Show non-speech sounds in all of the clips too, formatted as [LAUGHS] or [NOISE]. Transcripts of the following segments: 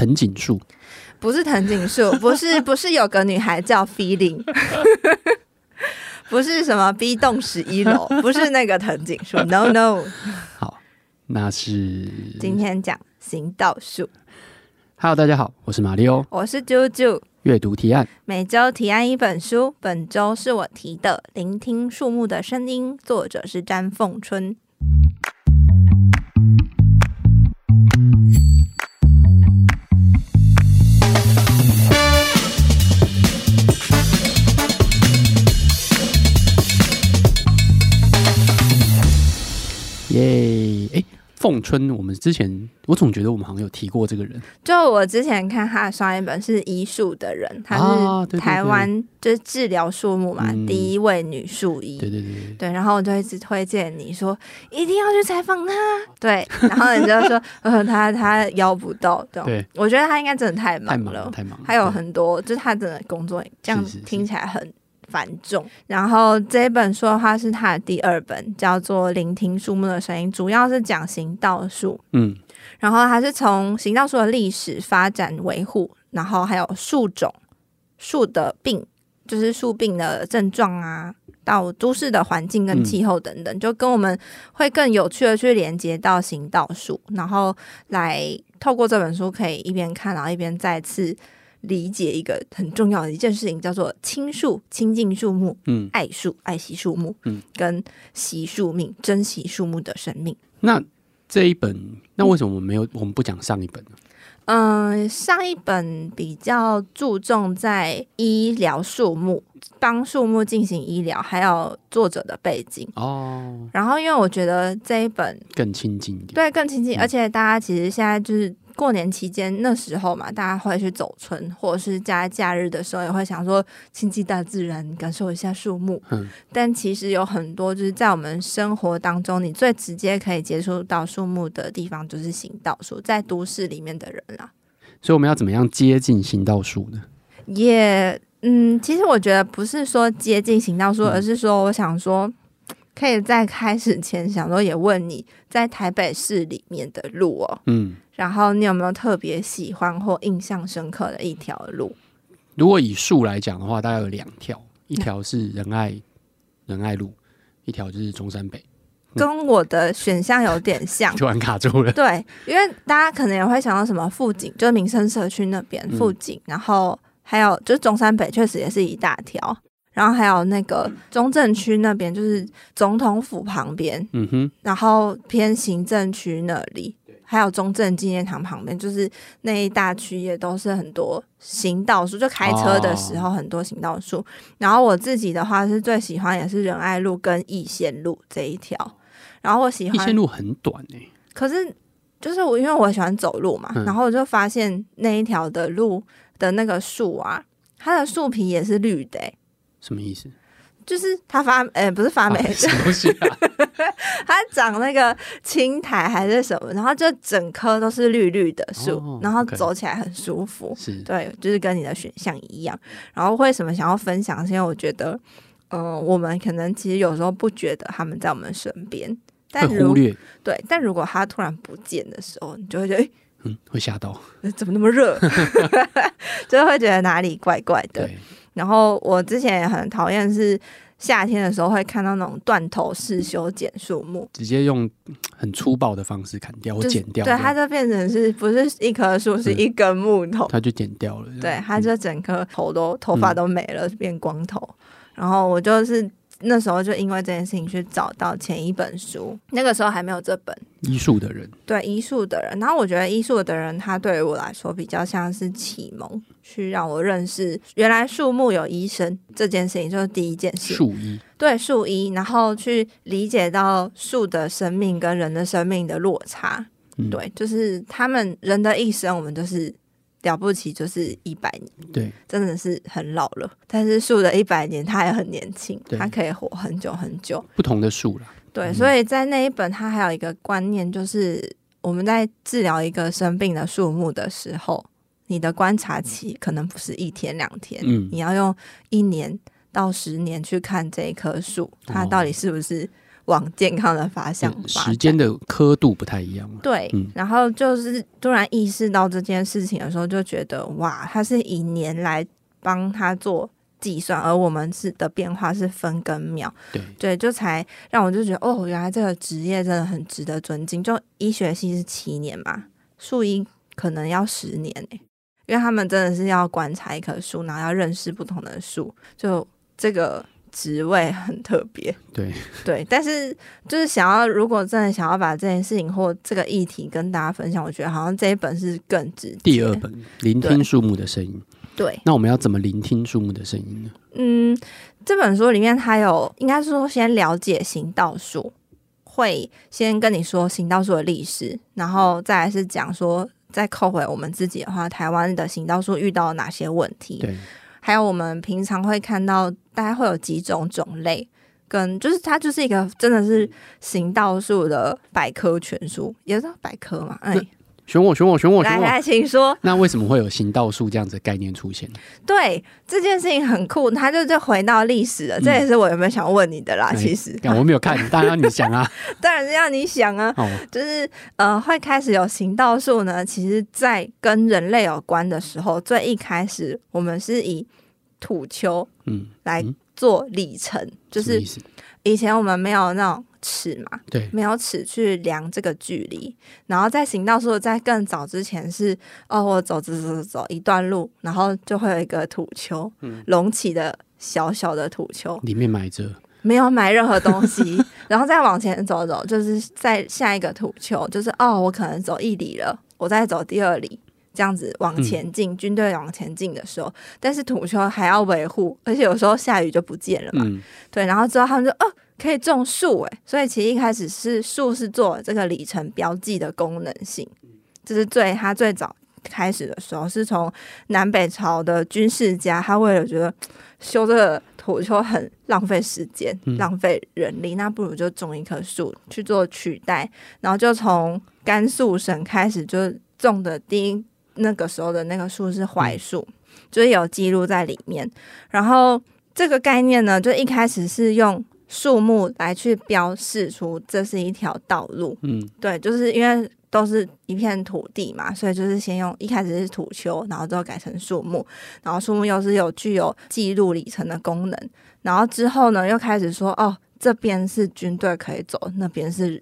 藤井树，不是藤井树，[LAUGHS] 不是不是有个女孩叫 Feeling，[LAUGHS] 不是什么 B 栋十一楼，[LAUGHS] 不是那个藤井树，No No。好，那是今天讲行道树。Hello，大家好，我是马里欧，我是啾啾。阅读提案，每周提案一本书，本周是我提的《聆听树木的声音》，作者是詹凤春。凤春，我们之前我总觉得我们好像有提过这个人。就我之前看他上一本是医术的人，他是台湾就是治疗树木嘛，第一位女树医。对对对对，然后我就一直推荐你说一定要去采访他。[LAUGHS] 对，然后你就说 [LAUGHS] 呃，他他邀不到。对，我觉得他应该真的太忙了，太忙了，还有很多就是他真的工作这样听起来很。繁重，然后这本书的话是他的第二本，叫做《聆听树木的声音》，主要是讲行道树。嗯，然后还是从行道树的历史发展、维护，然后还有树种、树的病，就是树病的症状啊，到都市的环境跟气候等等，嗯、就跟我们会更有趣的去连接到行道树，然后来透过这本书可以一边看，然后一边再次。理解一个很重要的一件事情，叫做亲树、亲近树木，嗯，爱树、爱惜树木，嗯，跟惜树命、珍惜树木的生命。那这一本，那为什么我们没有？我们不讲上一本呢？嗯，上一本比较注重在医疗树木，帮树木进行医疗，还有作者的背景哦。然后，因为我觉得这一本更亲近一点，对，更亲近，而且大家其实现在就是。过年期间那时候嘛，大家会去走村，或者是加假日的时候，也会想说亲近大自然，感受一下树木。嗯，但其实有很多就是在我们生活当中，你最直接可以接触到树木的地方，就是行道树，在都市里面的人啦。所以我们要怎么样接近行道树呢？也，嗯，其实我觉得不是说接近行道树，嗯，而是说我想说，可以在开始前想说也问你在台北市里面的路哦，嗯。然后你有没有特别喜欢或印象深刻的一条路？如果以树来讲的话，大概有两条，一条是仁爱仁爱路，一条就是中山北。跟我的选项有点像，[LAUGHS] 突然卡住了。对，因为大家可能也会想到什么富锦，就是民生社区那边富锦，嗯、然后还有就是中山北，确实也是一大条。然后还有那个中正区那边，就是总统府旁边，嗯哼，然后偏行政区那里。还有中正纪念堂旁边，就是那一大区也都是很多行道树，就开车的时候很多行道树。哦、然后我自己的话是最喜欢也是仁爱路跟逸仙路这一条。然后我喜欢逸仙路很短哎、欸，可是就是我因为我喜欢走路嘛，嗯、然后我就发现那一条的路的那个树啊，它的树皮也是绿的、欸，什么意思？就是它发，哎、欸，不是发霉，什么东西啊？[LAUGHS] 它长那个青苔还是什么，然后就整棵都是绿绿的树，哦、然后走起来很舒服。是对，就是跟你的选项一样。然后为什么想要分享？是因为我觉得，嗯、呃，我们可能其实有时候不觉得他们在我们身边，但如对，但如果它突然不见的时候，你就会觉得，嗯，会吓到，怎么那么热？[LAUGHS] 就会觉得哪里怪怪的。对然后我之前也很讨厌是夏天的时候会看到那种断头式修剪树木，直接用很粗暴的方式砍掉或剪掉，对，它就变成是不是一棵树，是一根木头，它就剪掉了，对，它就整颗头都头发都没了，变光头。然后我就是。那时候就因为这件事情去找到前一本书，那个时候还没有这本。医术的人，对医术的人。然后我觉得医术的人，他对于我来说比较像是启蒙，去让我认识原来树木有医生这件事情，就是第一件事。树医对树医，然后去理解到树的生命跟人的生命的落差。嗯、对，就是他们人的一生，我们就是。了不起就是一百年，对，真的是很老了。但是树的一百年，它也很年轻，它可以活很久很久。不同的树了，对，嗯、所以在那一本，它还有一个观念，就是我们在治疗一个生病的树木的时候，你的观察期可能不是一天两天，嗯，你要用一年到十年去看这一棵树，它到底是不是往健康的方向。时间的刻度不太一样。对，嗯、然后就是突然意识到这件事情的时候，就觉得哇，它是以年来帮他做计算，而我们是的变化是分跟秒。对，对，就才让我就觉得哦，原来这个职业真的很值得尊敬。就医学系是七年嘛，树医可能要十年。因为他们真的是要观察一棵树，然后要认识不同的树，就这个职位很特别。对对，但是就是想要，如果真的想要把这件事情或这个议题跟大家分享，我觉得好像这一本是更直接。第二本，聆听树木的声音。对，那我们要怎么聆听树木的声音呢？嗯，这本书里面它有，应该是说先了解行道树，会先跟你说行道树的历史，然后再来是讲说。再扣回我们自己的话，台湾的行道树遇到哪些问题？对，还有我们平常会看到，大概会有几种种类，跟就是它就是一个真的是行道树的百科全书，也是百科嘛，哎。选我，选我，选我，选我！来来，请说。那为什么会有行道树这样子的概念出现？对，这件事情很酷，它就就回到历史了。嗯、这也是我有没有想问你的啦？欸、其实我没有看，[LAUGHS] 当然要你想啊，当然是要你想啊。哦、就是呃，会开始有行道树呢。其实，在跟人类有关的时候，最一开始我们是以土丘嗯来做里程，嗯、就是以前我们没有那种。尺嘛，对，没有尺去量这个距离。然后在行道树在更早之前是，哦，我走走走走走一段路，然后就会有一个土丘，嗯，隆起的小小的土丘，里面埋着。没有埋任何东西，[LAUGHS] 然后再往前走走，就是在下一个土丘，就是哦，我可能走一里了，我再走第二里，这样子往前进，嗯、军队往前进的时候，但是土丘还要维护，而且有时候下雨就不见了嘛，嗯、对，然后之后他们就哦。可以种树诶，所以其实一开始是树是做这个里程标记的功能性，这是最他最早开始的时候，是从南北朝的军事家，他为了觉得修这个土丘很浪费时间、浪费人力，那不如就种一棵树去做取代，然后就从甘肃省开始就种的第一那个时候的那个树是槐树，就是有记录在里面。然后这个概念呢，就一开始是用。树木来去标示出这是一条道路，嗯，对，就是因为都是一片土地嘛，所以就是先用一开始是土丘，然后之后改成树木，然后树木又是有具有记录里程的功能，然后之后呢又开始说哦，这边是军队可以走，那边是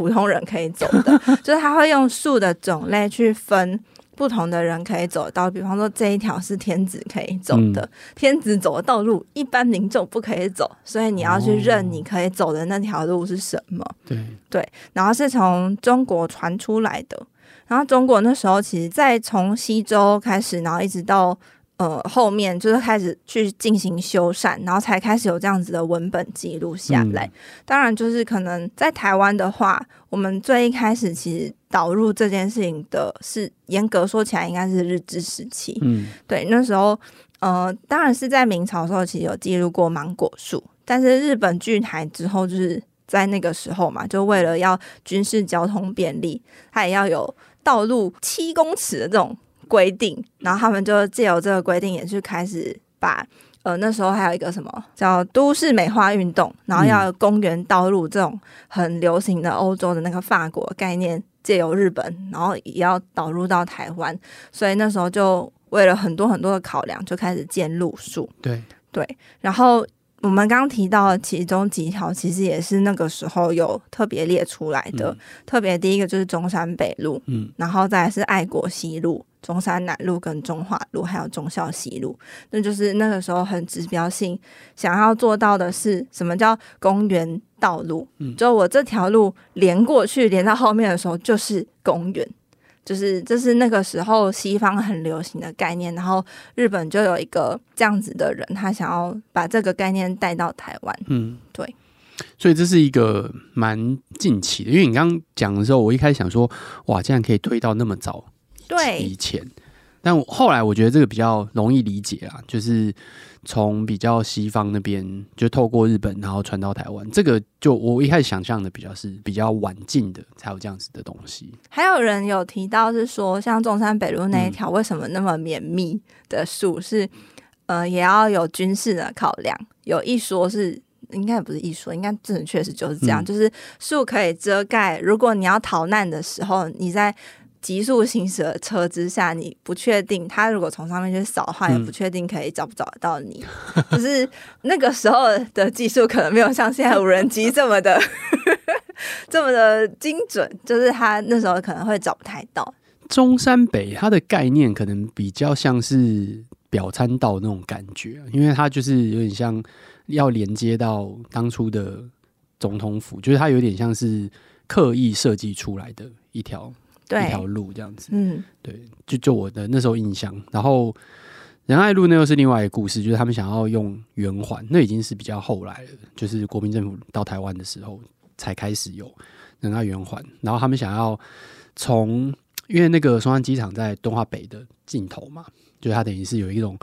普通人可以走的，[LAUGHS] 就是他会用树的种类去分。不同的人可以走到，比方说这一条是天子可以走的，嗯、天子走的道路，一般民众不可以走，所以你要去认你可以走的那条路是什么。对对，然后是从中国传出来的，然后中国那时候其实在从西周开始，然后一直到。呃，后面就是开始去进行修缮，然后才开始有这样子的文本记录下来。嗯、当然，就是可能在台湾的话，我们最一开始其实导入这件事情的是严格说起来，应该是日治时期。嗯，对，那时候呃，当然是在明朝的时候，其实有记录过芒果树，但是日本据台之后，就是在那个时候嘛，就为了要军事交通便利，它也要有道路七公尺的这种。规定，然后他们就借由这个规定，也是开始把呃那时候还有一个什么叫都市美化运动，然后要公园道路这种很流行的欧洲的那个法国概念，借由日本，然后也要导入到台湾，所以那时候就为了很多很多的考量，就开始建路树。对对，然后我们刚刚提到其中几条，其实也是那个时候有特别列出来的，嗯、特别第一个就是中山北路，嗯，然后再来是爱国西路。中山南路、跟中华路，还有忠孝西路，那就是那个时候很指标性，想要做到的是什么叫公园道路？嗯，就我这条路连过去，连到后面的时候就是公园，就是这是那个时候西方很流行的概念。然后日本就有一个这样子的人，他想要把这个概念带到台湾。嗯，对。所以这是一个蛮近期的，因为你刚刚讲的时候，我一开始想说，哇，竟然可以推到那么早。对，以前，但我后来我觉得这个比较容易理解啊，就是从比较西方那边就透过日本，然后传到台湾。这个就我一开始想象的比较是比较晚近的才有这样子的东西。还有人有提到是说，像中山北路那一条为什么那么绵密的树是，呃，也要有军事的考量。有一说是应该也不是一说，应该真的确实就是这样，嗯、就是树可以遮盖。如果你要逃难的时候，你在急速行驶的车之下，你不确定他如果从上面去扫的话，也不确定可以找不找得到你。[LAUGHS] 就、嗯、是那个时候的技术可能没有像现在无人机这么的 [LAUGHS] 这么的精准，就是他那时候可能会找不太到。中山北它的概念可能比较像是表参道那种感觉，因为它就是有点像要连接到当初的总统府，就是它有点像是刻意设计出来的一条。对一条路这样子，嗯，对，就就我的那时候印象。然后仁爱路那又是另外一个故事，就是他们想要用圆环，那已经是比较后来了，就是国民政府到台湾的时候才开始有仁爱圆环。然后他们想要从，因为那个松山机场在敦化北的尽头嘛，就它等于是有一种。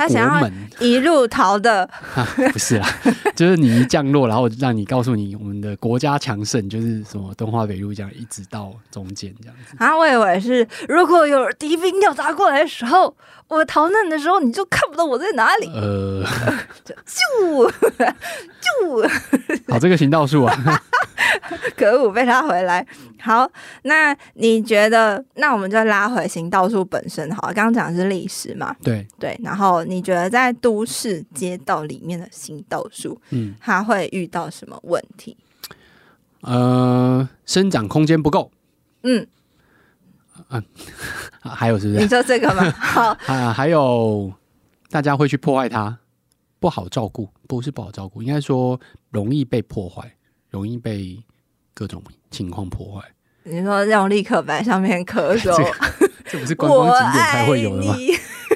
他想要一路逃的、[LAUGHS] 啊，不是啦，[LAUGHS] 就是你一降落，然后让你告诉你我们的国家强盛，就是什么东华北路这样一直到中间这样子。啊，我以为是如果有敌兵要砸过来的时候，我逃难的时候，你就看不到我在哪里。呃，就 [LAUGHS] 就，就好这个行道树啊。可恶，被拉回来。好，那你觉得？那我们就拉回行道树本身。好，刚刚讲的是历史嘛？对对。然后你觉得在都市街道里面的行道树，嗯，它会遇到什么问题？呃，生长空间不够。嗯嗯、啊，[LAUGHS] 还有是不是？你说这个吗？[LAUGHS] 好啊，还有大家会去破坏它，不好照顾，不是不好照顾，应该说容易被破坏。容易被各种情况破坏。你说用立可白上面刻说，这不是观光景点才会有的吗？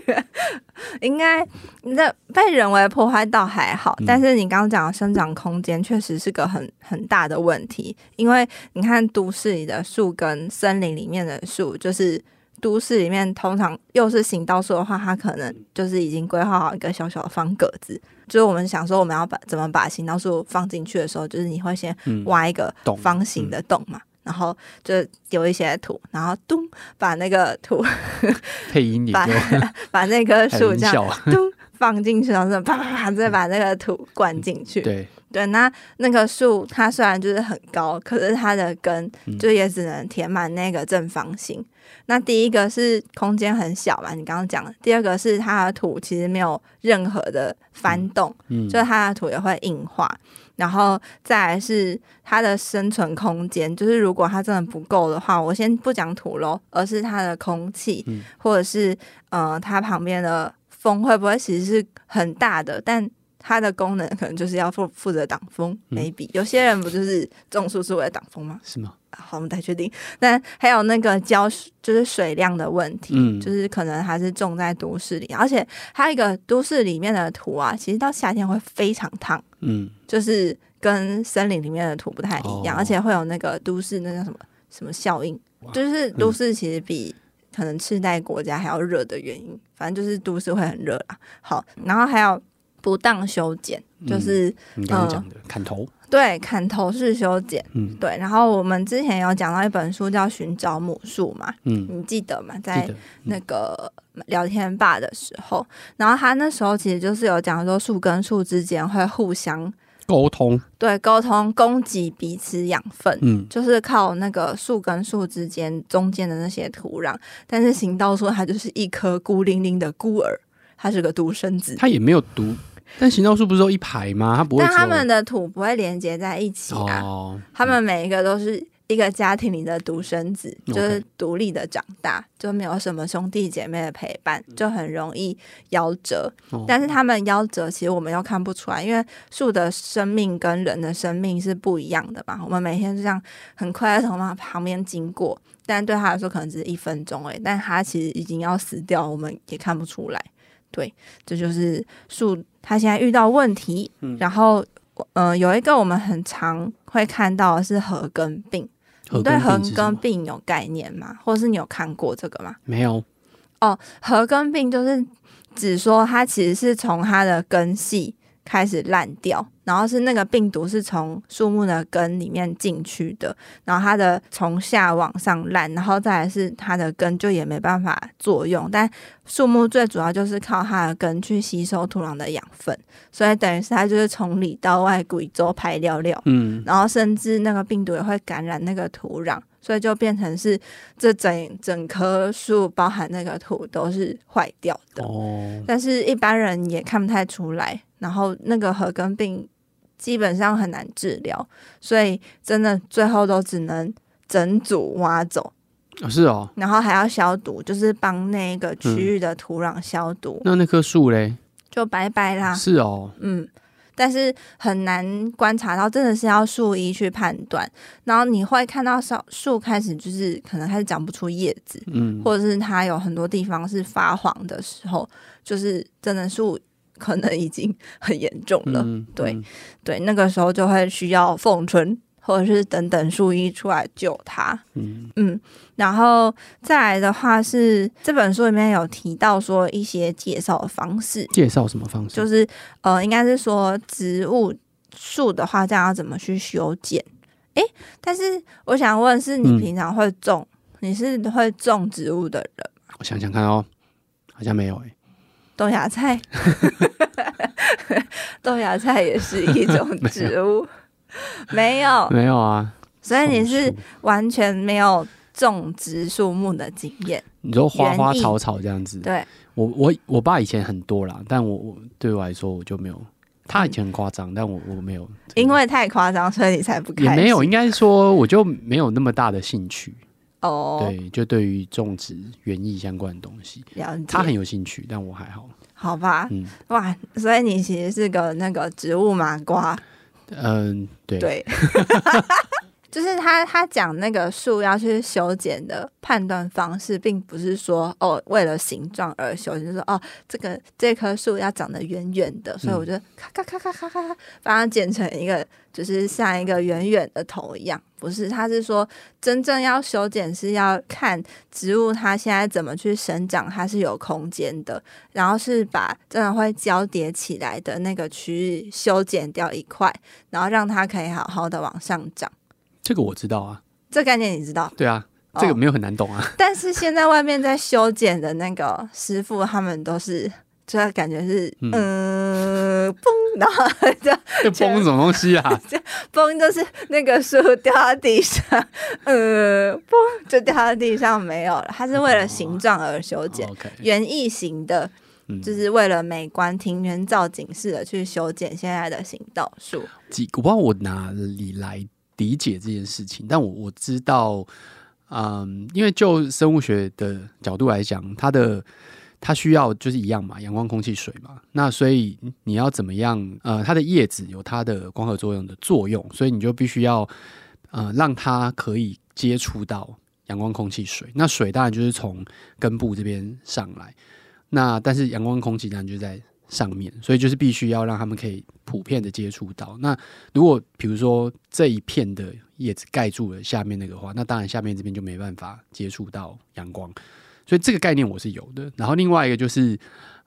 [LAUGHS] 应该那被人为破坏倒还好，嗯、但是你刚刚讲的生长空间确实是个很很大的问题。因为你看都市里的树跟森林里面的树，就是都市里面通常又是行道树的话，它可能就是已经规划好一个小小的方格子。就是我们想说，我们要把怎么把行道树放进去的时候，就是你会先挖一个方形的洞嘛，嗯、然后就有一些土，然后咚把那个土 [LAUGHS] 配音把 [LAUGHS] 把那棵树这样咚放进去，然后啪啪啪再把那个土灌进去。对对，那那个树它虽然就是很高，可是它的根就也只能填满那个正方形。那第一个是空间很小嘛，你刚刚讲的。第二个是它的土其实没有任何的翻动，嗯，就是它的土也会硬化。然后再来是它的生存空间，就是如果它真的不够的话，我先不讲土喽，而是它的空气，嗯，或者是呃它旁边的风会不会其实是很大的，但它的功能可能就是要负负责挡风，maybe，嗯，有些人不就是种树是为了挡风吗？是吗？好，我们再确定。但还有那个浇，就是水量的问题，嗯，就是可能还是种在都市里，而且还有一个都市里面的土啊，其实到夏天会非常烫，嗯，就是跟森林里面的土不太一样，哦、而且会有那个都市那叫什么什么效应，就是都市其实比可能次贷国家还要热的原因，嗯、反正就是都市会很热啦。好，然后还有不当修剪，就是、嗯、你刚刚讲的、呃、砍头。对，砍头式修剪，嗯，对。然后我们之前有讲到一本书叫《寻找母树》嘛，嗯，你记得吗？在那个聊天吧的时候，嗯、然后他那时候其实就是有讲说树跟树之间会互相沟通，对，沟通供给彼此养分，嗯，就是靠那个树跟树之间中间的那些土壤。但是行道树它就是一颗孤零零的孤儿，它是个独生子，它也没有独。但行道树不是都一排吗？它不会，但他们的土不会连接在一起啊。哦、他们每一个都是一个家庭里的独生子，嗯、就是独立的长大就没有什么兄弟姐妹的陪伴，就很容易夭折。哦、但是他们夭折，其实我们又看不出来，因为树的生命跟人的生命是不一样的嘛。我们每天就这样很快的从它旁边经过，但对他来说可能只是一分钟诶，但他其实已经要死掉，我们也看不出来。对，这就是树，它现在遇到问题。嗯、然后，呃，有一个我们很常会看到的是核根病。你对核根病有概念吗？或者是你有看过这个吗？没有。哦，核根病就是指说它其实是从它的根系开始烂掉，然后是那个病毒是从树木的根里面进去的，然后它的从下往上烂，然后再来是它的根就也没办法作用。但树木最主要就是靠它的根去吸收土壤的养分，所以等于是它就是从里到外鬼州排尿尿，嗯，然后甚至那个病毒也会感染那个土壤，所以就变成是这整整棵树包含那个土都是坏掉的。哦，但是一般人也看不太出来。然后那个核根病基本上很难治疗，所以真的最后都只能整组挖走。哦，是哦。然后还要消毒，就是帮那个区域的土壤消毒。嗯，那那棵树嘞？就拜拜啦。是哦。嗯，但是很难观察到，真的是要树医去判断。然后你会看到树树开始就是可能开始长不出叶子，嗯，或者是它有很多地方是发黄的时候，就是真的树。可能已经很严重了，嗯、对、嗯、对，那个时候就会需要凤春或者是等等树医出来救他。嗯嗯，然后再来的话是这本书里面有提到说一些介绍的方式，介绍什么方式？就是呃，应该是说植物树的话，这样要怎么去修剪？诶，但是我想问，是你平常会种？嗯、你是会种植物的人？我想想看哦，好像没有诶。豆芽菜，[LAUGHS] 豆芽菜也是一种 [LAUGHS] 植物，没有，[LAUGHS] 没有啊。所以你是完全没有种植树木的经验。你说花花草草这样子，对，我我我爸以前很多啦，但我我对我来说我就没有。他以前很夸张，但我我没有，因为太夸张，所以你才不开心。也没有，应该说我就没有那么大的兴趣。哦，对，就对于种植园艺相关的东西，他很有兴趣，但我还好。好吧，嗯，哇，所以你其实是个那个植物麻瓜。嗯，对。对。[LAUGHS] 就是他他讲那个树要去修剪的判断方式，并不是说哦为了形状而修剪，就是说哦这个这棵树要长得圆圆的，所以我就咔咔咔咔咔咔咔把它剪成一个就是像一个圆圆的头一样。不是，他是说真正要修剪是要看植物它现在怎么去生长，它是有空间的，然后是把真的会交叠起来的那个区域修剪掉一块，然后让它可以好好的往上长。这个我知道啊，这概念你知道？对啊，这个没有很难懂啊。[LAUGHS] 但是现在外面在修剪的那个师傅，他们都是，就感觉是，嗯，呃、嘣，然后就嘣什么东西啊？[LAUGHS] 嘣就是那个树掉到地上，[LAUGHS] 呃，嘣就掉到地上没有了。它是为了形状而修剪，园艺型的，就是为了美观、庭园造景式的去修剪现在的行道树。几，我不知道我哪里来。理解这件事情，但我我知道，嗯，因为就生物学的角度来讲，它的它需要就是一样嘛，阳光、空气、水嘛。那所以你要怎么样？呃，它的叶子有它的光合作用的作用，所以你就必须要呃让它可以接触到阳光、空气、水。那水当然就是从根部这边上来，那但是阳光、空气当然就在上面，所以就是必须要让他们可以普遍的接触到。那如果比如说这一片的叶子盖住了下面那个话，那当然下面这边就没办法接触到阳光。所以这个概念我是有的。然后另外一个就是，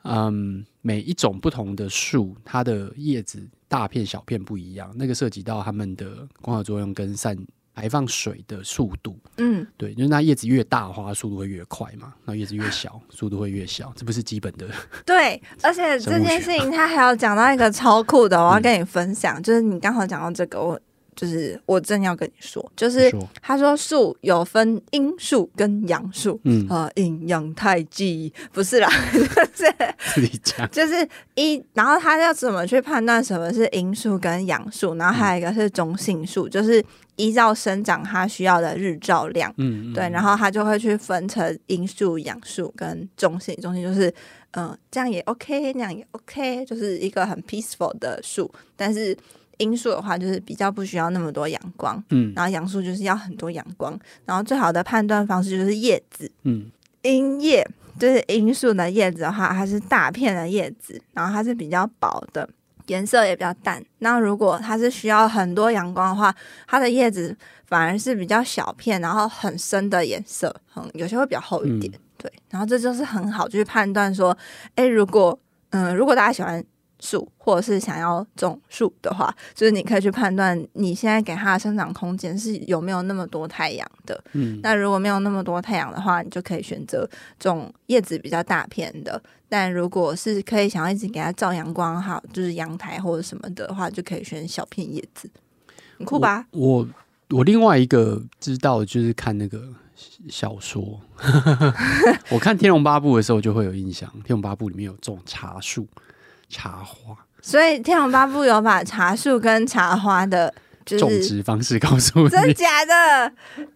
嗯，每一种不同的树，它的叶子大片小片不一样，那个涉及到它们的光合作用跟散。排放水的速度，嗯，对，就是那叶子越大的话，速度会越快嘛；那叶子越小，速度会越小，这不是基本的。[LAUGHS] 对，而且这件事情 [LAUGHS] 他还要讲到一个超酷的，我要跟你分享，嗯、就是你刚好讲到这个，我。就是我正要跟你说，就是他说树有分阴树跟阳树，嗯。啊，阴阳太极不是啦，[LAUGHS] 就是就是一，然后他要怎么去判断什么是阴树跟阳树，然后还有一个是中性树，就是依照生长它需要的日照量，嗯，对，然后他就会去分成阴树、阳树跟中性，中性就是嗯、呃，这样也 OK，那样也 OK，就是一个很 peaceful 的树，但是。阴树的话，就是比较不需要那么多阳光，嗯，然后阳树就是要很多阳光，然后最好的判断方式就是叶子，嗯，阴叶就是阴树的叶子的话，它是大片的叶子，然后它是比较薄的，颜色也比较淡。那如果它是需要很多阳光的话，它的叶子反而是比较小片，然后很深的颜色，嗯，有些会比较厚一点，嗯、对。然后这就是很好去判断说，哎，如果，嗯，如果大家喜欢。树，或者是想要种树的话，就是你可以去判断你现在给它的生长空间是有没有那么多太阳的。嗯，那如果没有那么多太阳的话，你就可以选择种叶子比较大片的。但如果是可以想要一直给它照阳光，哈，就是阳台或者什么的话，就可以选小片叶子。很酷吧？我我，我另外一个知道就是看那个小说，[LAUGHS] 我看《天龙八部》的时候就会有印象，《天龙八部》里面有种茶树。茶花，所以《天龙八部》有把茶树跟茶花的，就是种植方式告诉你，真的假的？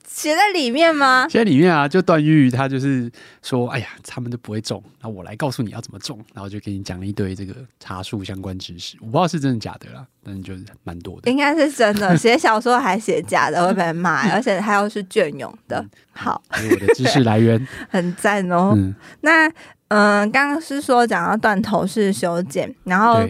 写在里面吗？写在里面啊！就段誉他就是说，哎呀，他们都不会种，那我来告诉你要怎么种，然后就给你讲了一堆这个茶树相关知识。我不知道是真的假的啦，但是就是蛮多的，应该是真的。写小说还写假的会被骂，而且他又是隽永的。嗯、好，我的知识来源 [LAUGHS] 很赞哦。嗯、那。嗯，刚刚是说讲到断头式修剪，然后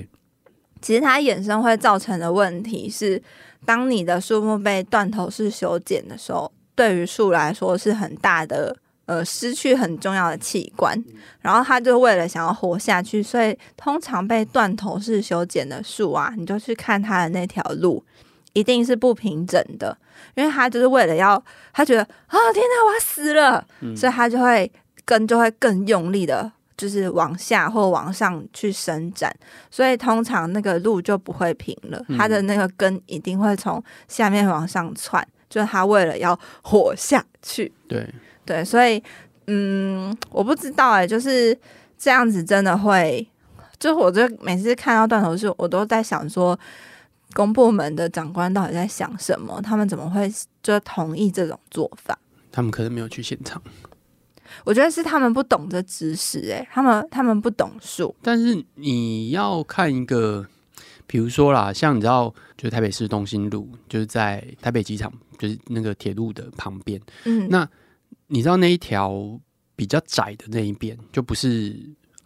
其实它衍生会造成的问题是，当你的树木被断头式修剪的时候，对于树来说是很大的呃失去很重要的器官，然后它就为了想要活下去，所以通常被断头式修剪的树啊，你就去看它的那条路，一定是不平整的，因为它就是为了要，它觉得啊、哦、天哪，我要死了，嗯、所以他就会。根就会更用力的，就是往下或往上去伸展，所以通常那个路就不会平了。它的那个根一定会从下面往上窜，就是它为了要活下去。对对，所以嗯，我不知道哎、欸，就是这样子真的会，就我就每次看到断头树，我都在想说，公部门的长官到底在想什么？他们怎么会就同意这种做法？他们可能没有去现场。我觉得是他们不懂这知识，哎，他们他们不懂数。但是你要看一个，比如说啦，像你知道，就是台北市东兴路，就是在台北机场，就是那个铁路的旁边。嗯，那你知道那一条比较窄的那一边，就不是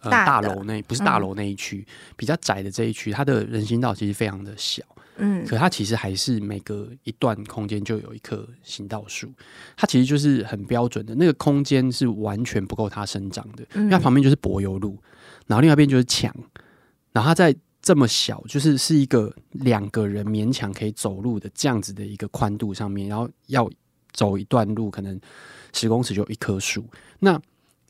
呃大楼那，不是大楼那一区，嗯，比较窄的这一区，它的人行道其实非常的小。嗯，可它其实还是每隔一段空间就有一棵行道树，它其实就是很标准的那个空间是完全不够它生长的，因为它旁边就是柏油路，然后另外一边就是墙，然后它在这么小，就是是一个两个人勉强可以走路的这样子的一个宽度上面，然后要走一段路，可能十公尺就有一棵树，那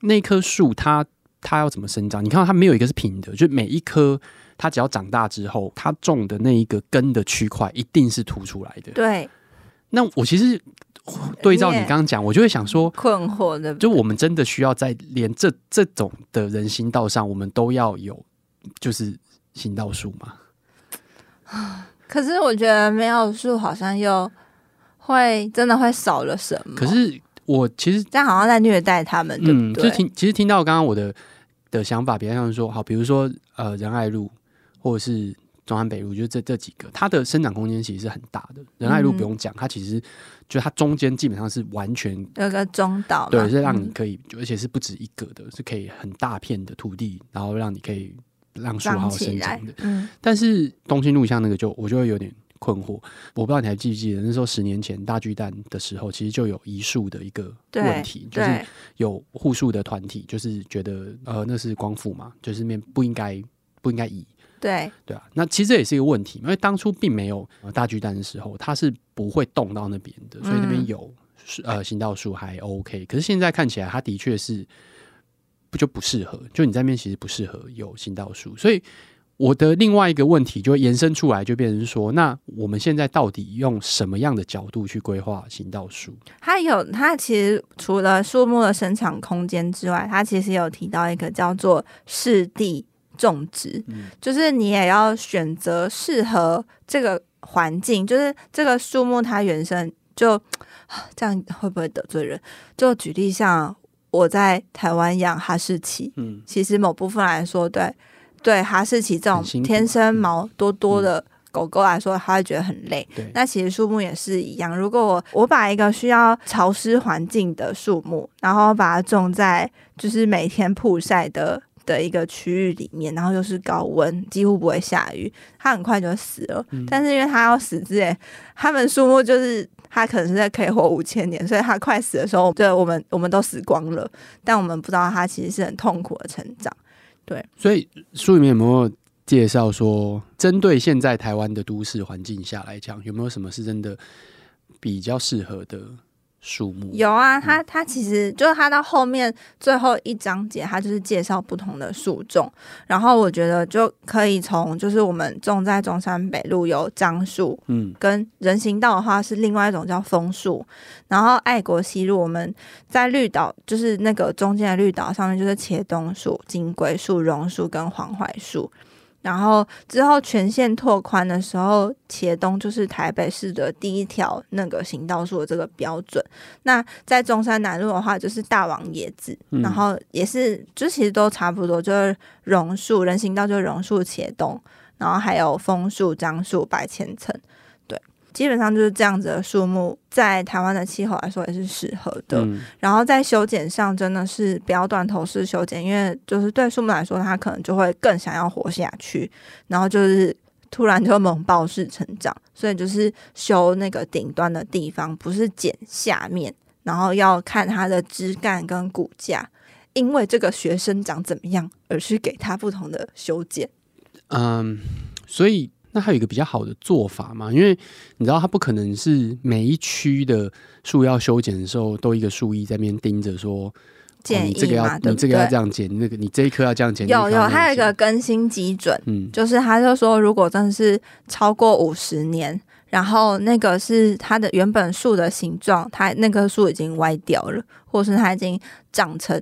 那棵树它它要怎么生长？你看到它没有一个是平的，就每一棵。它只要长大之后，它种的那一个根的区块一定是凸出来的。对。那我其实对照你刚刚讲，我就会想说，困惑的，就我们真的需要在连这这种的人行道上，我们都要有就是行道树吗？[SIGHS] 可是我觉得没有树，好像又会真的会少了什么。可是我其实这样好像在虐待他们，嗯，对不对？就听其实听到刚刚我的的想法，比方像说，好，比如说呃仁爱路。或者是中山北路，就这这几个，它的生长空间其实是很大的。仁爱路不用讲，它其实就它中间基本上是完全有个中岛，对，是让你可以，而且是不止一个的，是可以很大片的土地，然后让你可以让树好好生长的。嗯，但是东兴路像那个就我就会有点困惑，我不知道你还记不记得那时候十年前大巨蛋的时候，其实就有移树的一个问题，就是有护树的团体就是觉得呃那是光复嘛，就是面不应该不应该移。对对啊，那其实这也是一个问题，因为当初并没有大巨蛋的时候，它是不会动到那边的，所以那边有呃行道树还 OK。可是现在看起来，它的确是不就不适合，就你在那边其实不适合有行道树。所以我的另外一个问题就延伸出来，就变成说，那我们现在到底用什么样的角度去规划行道树？它有，它其实除了树木的生长空间之外，它其实有提到一个叫做湿地。种植，就是你也要选择适合这个环境，就是这个树木它原生就 [SIGHS] 这样会不会得罪人？就举例像我在台湾养哈士奇，嗯，其实某部分来说，对对哈士奇这种天生毛多多的狗狗来说，它会觉得很累。那其实树木也是一样，如果我我把一个需要潮湿环境的树木，然后把它种在就是每天曝晒的。的一个区域里面，然后又是高温，几乎不会下雨，它很快就死了。嗯、但是因为它要死之前，他们树木就是它可能是在可以活五千年，所以它快死的时候，对，我们我们都死光了。但我们不知道它其实是很痛苦的成长。对，所以书里面有没有介绍说，针对现在台湾的都市环境下来讲，有没有什么是真的比较适合的？树木有啊，它它其实就是它到后面最后一章节，它就是介绍不同的树种。然后我觉得就可以从就是我们种在中山北路有樟树，嗯，跟人行道的话是另外一种叫枫树。然后爱国西路我们在绿岛，就是那个中间的绿岛上面就是茄冬树、金龟树、榕树跟黄槐树。然后之后全线拓宽的时候，茄东就是台北市的第一条那个行道树的这个标准。那在中山南路的话，就是大王椰子，嗯、然后也是就其实都差不多，就是榕树人行道就是榕树、茄东，然后还有枫树、樟树、白千层。基本上就是这样子的树木，在台湾的气候来说也是适合的。嗯、然后在修剪上，真的是不要断头式修剪，因为就是对树木来说，它可能就会更想要活下去，然后就是突然就猛爆式成长。所以就是修那个顶端的地方，不是剪下面，然后要看它的枝干跟骨架，因为这个学生长怎么样，而去给它不同的修剪。嗯，所以。那还有一个比较好的做法嘛？因为你知道，它不可能是每一区的树要修剪的时候，都一个树医在那边盯着说，建议、哦、你这个要你这个要这样剪，那个你这一棵要这样剪。有有，还有一个更新基准，嗯，就是他就说，如果真的是超过五十年，然后那个是它的原本树的形状，它那棵树已经歪掉了，或是它已经长成。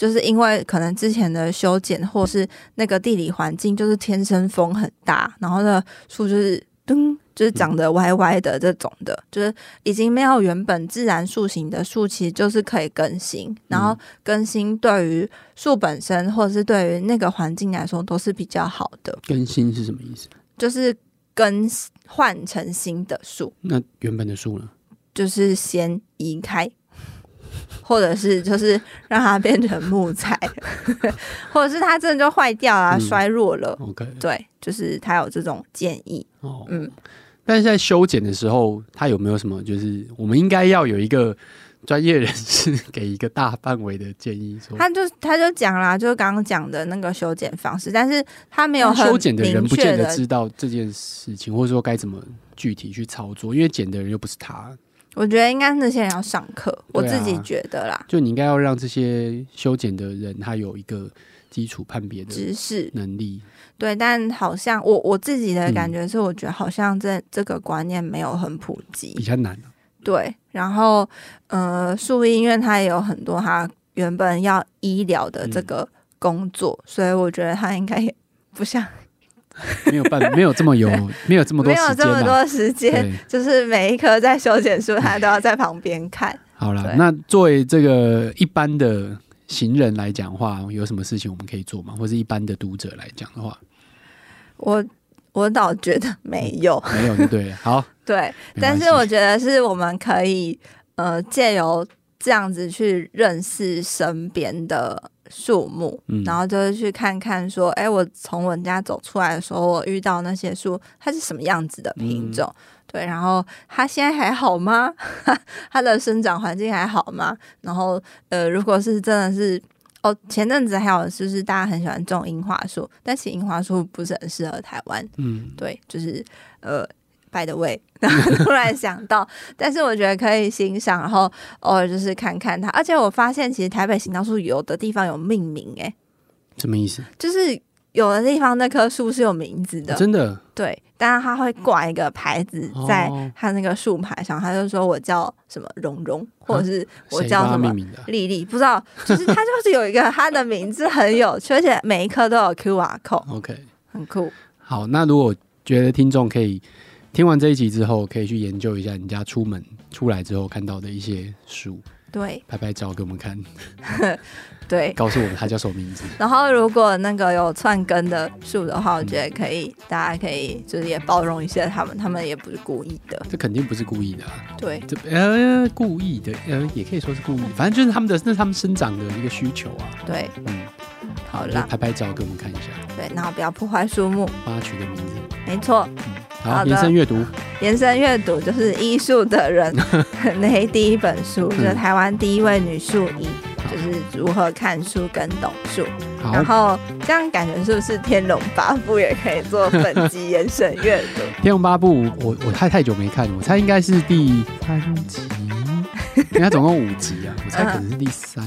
就是因为可能之前的修剪，或是那个地理环境，就是天生风很大，然后呢树就是噔，就是长得歪歪的这种的，就是已经没有原本自然树形的树，其实就是可以更新，然后更新对于树本身，或者是对于那个环境来说都是比较好的。更新是什么意思？就是更换成新的树。那原本的树呢？就是先移开。或者是就是让它变成木材，[LAUGHS] 或者是它真的就坏掉啊、嗯、衰弱了。OK，对，就是他有这种建议。哦，嗯，但是在修剪的时候，他有没有什么？就是我们应该要有一个专业人士给一个大范围的建议说。他就他就讲啦，就是刚刚讲的那个修剪方式，但是他没有很修剪的人不见得知道这件事情，或者说该怎么具体去操作，因为剪的人又不是他。我觉得应该那些人要上课，我自己觉得啦。就你应该要让这些修剪的人，他有一个基础判别的知识能力。对，但好像我我自己的感觉是，我觉得好像这这个观念没有很普及，比较难。对，然后呃，树医院它也有很多他原本要医疗的这个工作，嗯、所以我觉得他应该也不像。没有办，没有这么有，[LAUGHS] 没有这么多，没有这么多时间，就是每一棵在修剪树，他都要在旁边看。[LAUGHS] 好了，那作为这个一般的行人来讲的话，有什么事情我们可以做吗？或是一般的读者来讲的话，我我倒觉得没有，没有就对了。好，[LAUGHS] 对，但是我觉得是我们可以呃借由这样子去认识身边的。树木，然后就是去看看，说，哎、嗯，我从我家走出来的时候，我遇到那些树，它是什么样子的品种？嗯、对，然后它现在还好吗？[LAUGHS] 它的生长环境还好吗？然后，呃，如果是真的是，哦，前阵子还有就是大家很喜欢种樱花树，但其实樱花树不是很适合台湾。嗯，对，就是呃。By the way，[LAUGHS] 然后突然想到，但是我觉得可以欣赏，然后偶尔就是看看它。而且我发现，其实台北行道树有的地方有命名，哎，什么意思？就是有的地方那棵树是有名字的，真的。对，但是他会挂一个牌子在他那个树牌上，他就说我叫什么蓉蓉，或者是我叫什么丽丽，不知道，就是他就是有一个他的名字很有趣，而且每一棵都有 QR code。OK，很酷。好，那如果觉得听众可以。听完这一集之后，可以去研究一下你家出门出来之后看到的一些树，对，拍拍照给我们看，[LAUGHS] 对，告诉我们它叫什么名字。然后，如果那个有串根的树的话，我觉得可以，嗯、大家可以就是也包容一下他们，他们也不是故意的，这肯定不是故意的，啊，对，这呃故意的，呃也可以说是故意，反正就是他们的那是他们生长的一个需求啊，对，嗯，好了，拍拍照给我们看一下，对，然后不要破坏树木，帮他取个名字，没错。嗯好，延伸阅读，延伸阅读就是医术的人 [LAUGHS] 那第一本书，就是台湾第一位女术医，就就是如何看书跟懂术。然后这样感觉是不是《天龙八部》也可以做本集延伸阅读？[LAUGHS]《天龙八部》我我太太久没看，我猜应该是第三集，因为它总共五集啊，我猜可能是第三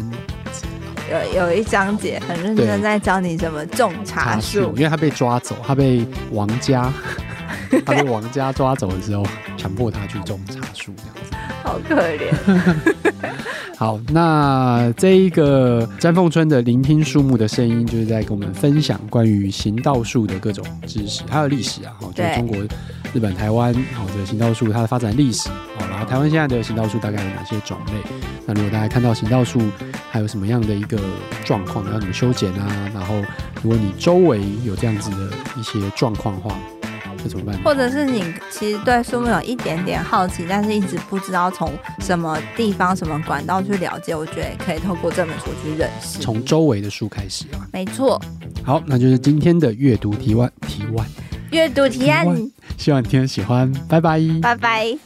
集。有有一章节很认真在教你怎么种茶树，因为他被抓走，他被王家，他被王家抓走的时候，强迫他去种茶树，这样子，[LAUGHS] 好可怜。[LAUGHS] 好，那这一个詹凤春的聆听树木的声音，就是在跟我们分享关于行道树的各种知识，还有历史啊，就是中国、日本、台湾，好的行道树它的发展历史，好，然后台湾现在的行道树大概有哪些种类？那如果大家看到行道树还有什么样的一个状况，要怎么修剪啊？然后如果你周围有这样子的一些状况的话。怎么办？或者是你其实对树木有一点点好奇，但是一直不知道从什么地方、什么管道去了解，我觉得也可以透过这本书去认识。从周围的书开始啊，没错。好，那就是今天的阅读提问提问，阅读提案。希望你听了喜欢，拜拜，拜拜。